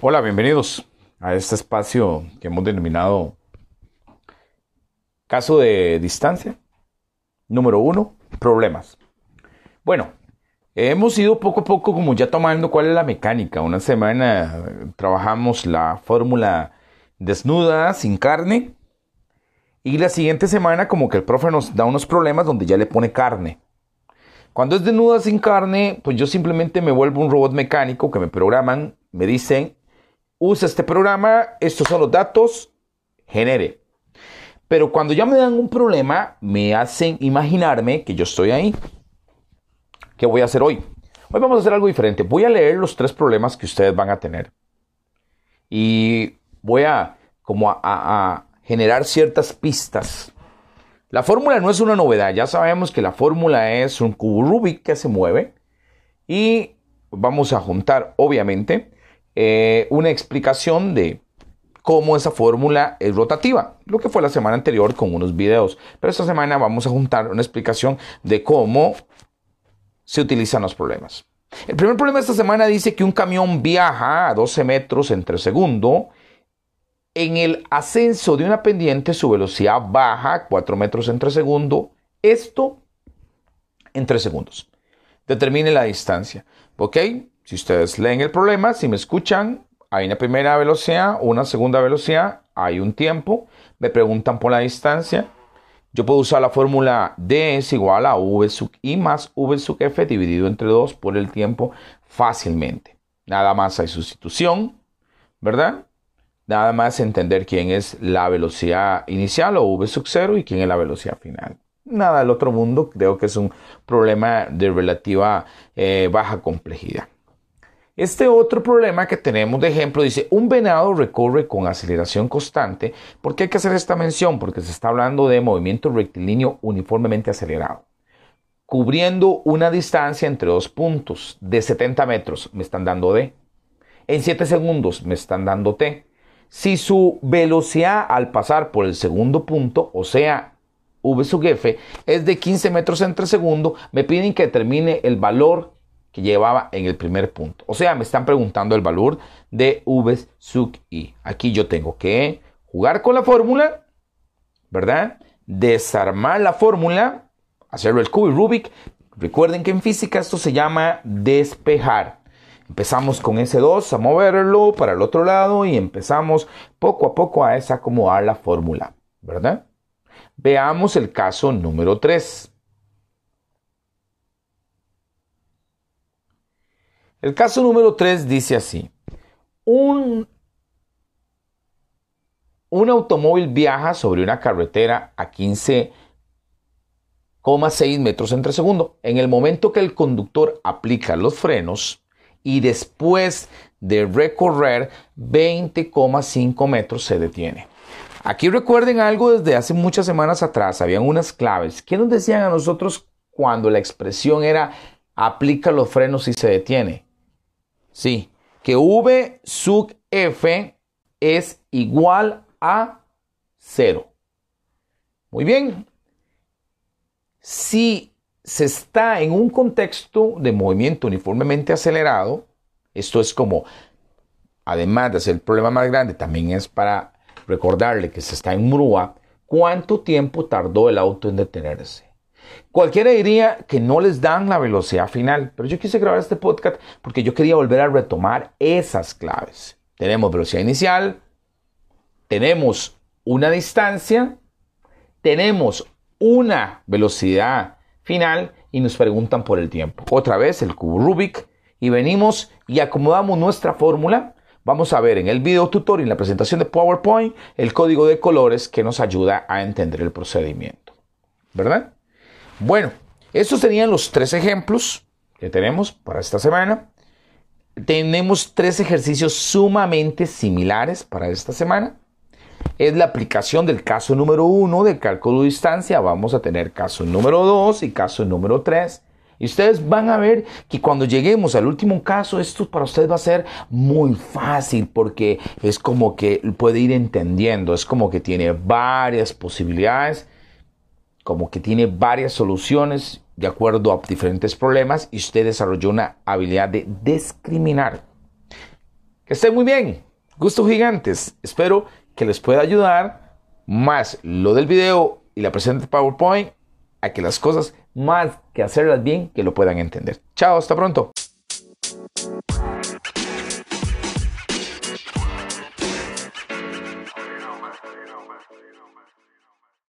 Hola, bienvenidos a este espacio que hemos denominado caso de distancia. Número uno, problemas. Bueno, hemos ido poco a poco como ya tomando cuál es la mecánica. Una semana trabajamos la fórmula desnuda, sin carne. Y la siguiente semana como que el profe nos da unos problemas donde ya le pone carne. Cuando es desnuda sin carne, pues yo simplemente me vuelvo un robot mecánico que me programan, me dicen, usa este programa, estos son los datos, genere. Pero cuando ya me dan un problema, me hacen imaginarme que yo estoy ahí. ¿Qué voy a hacer hoy? Hoy vamos a hacer algo diferente. Voy a leer los tres problemas que ustedes van a tener. Y voy a como a, generar ciertas pistas. La fórmula no es una novedad. Ya sabemos que la fórmula es un cubo Rubik que se mueve. Y vamos a juntar, obviamente, eh, una explicación de cómo esa fórmula es rotativa, lo que fue la semana anterior con unos videos. Pero esta semana vamos a juntar una explicación de cómo se utilizan los problemas. El primer problema de esta semana dice que un camión viaja a 12 metros entre segundo. En el ascenso de una pendiente su velocidad baja a 4 metros entre segundo. Esto en 3 segundos. Determine la distancia. ¿Ok? Si ustedes leen el problema, si me escuchan, hay una primera velocidad, una segunda velocidad, hay un tiempo, me preguntan por la distancia. Yo puedo usar la fórmula D es igual a V sub I más V sub F dividido entre 2 por el tiempo fácilmente. Nada más hay sustitución, ¿verdad? Nada más entender quién es la velocidad inicial o V sub 0 y quién es la velocidad final. Nada del otro mundo, creo que es un problema de relativa eh, baja complejidad. Este otro problema que tenemos de ejemplo dice, un venado recorre con aceleración constante. ¿Por qué hay que hacer esta mención? Porque se está hablando de movimiento rectilíneo uniformemente acelerado. Cubriendo una distancia entre dos puntos de 70 metros, me están dando D. En 7 segundos me están dando T. Si su velocidad al pasar por el segundo punto, o sea, V sub F, es de 15 metros entre segundo, me piden que determine el valor que llevaba en el primer punto. O sea, me están preguntando el valor de V sub i. Aquí yo tengo que jugar con la fórmula, ¿verdad? Desarmar la fórmula, hacerlo el cubo y Rubik. Recuerden que en física esto se llama despejar. Empezamos con ese 2 a moverlo para el otro lado y empezamos poco a poco a desacomodar la fórmula, ¿verdad? Veamos el caso número 3. El caso número 3 dice así. Un, un automóvil viaja sobre una carretera a 15,6 metros entre segundo. En el momento que el conductor aplica los frenos y después de recorrer 20,5 metros se detiene. Aquí recuerden algo desde hace muchas semanas atrás, habían unas claves. ¿Qué nos decían a nosotros cuando la expresión era aplica los frenos y se detiene? Sí, que V sub F es igual a 0. Muy bien. Si se está en un contexto de movimiento uniformemente acelerado, esto es como, además de ser el problema más grande, también es para recordarle que se está en Murúa, ¿cuánto tiempo tardó el auto en detenerse? Cualquiera diría que no les dan la velocidad final, pero yo quise grabar este podcast porque yo quería volver a retomar esas claves. Tenemos velocidad inicial, tenemos una distancia, tenemos una velocidad final y nos preguntan por el tiempo. Otra vez el cubo Rubik y venimos y acomodamos nuestra fórmula. Vamos a ver en el video tutorial, en la presentación de PowerPoint, el código de colores que nos ayuda a entender el procedimiento. ¿Verdad? Bueno, estos serían los tres ejemplos que tenemos para esta semana. Tenemos tres ejercicios sumamente similares para esta semana. Es la aplicación del caso número uno del cálculo de distancia. Vamos a tener caso número dos y caso número tres. Y ustedes van a ver que cuando lleguemos al último caso, esto para ustedes va a ser muy fácil porque es como que puede ir entendiendo, es como que tiene varias posibilidades, como que tiene varias soluciones de acuerdo a diferentes problemas y usted desarrolló una habilidad de discriminar. Que estén muy bien, gustos gigantes. Espero que les pueda ayudar más lo del video y la presente PowerPoint a que las cosas más que hacerlas bien que lo puedan entender. Chao, hasta pronto.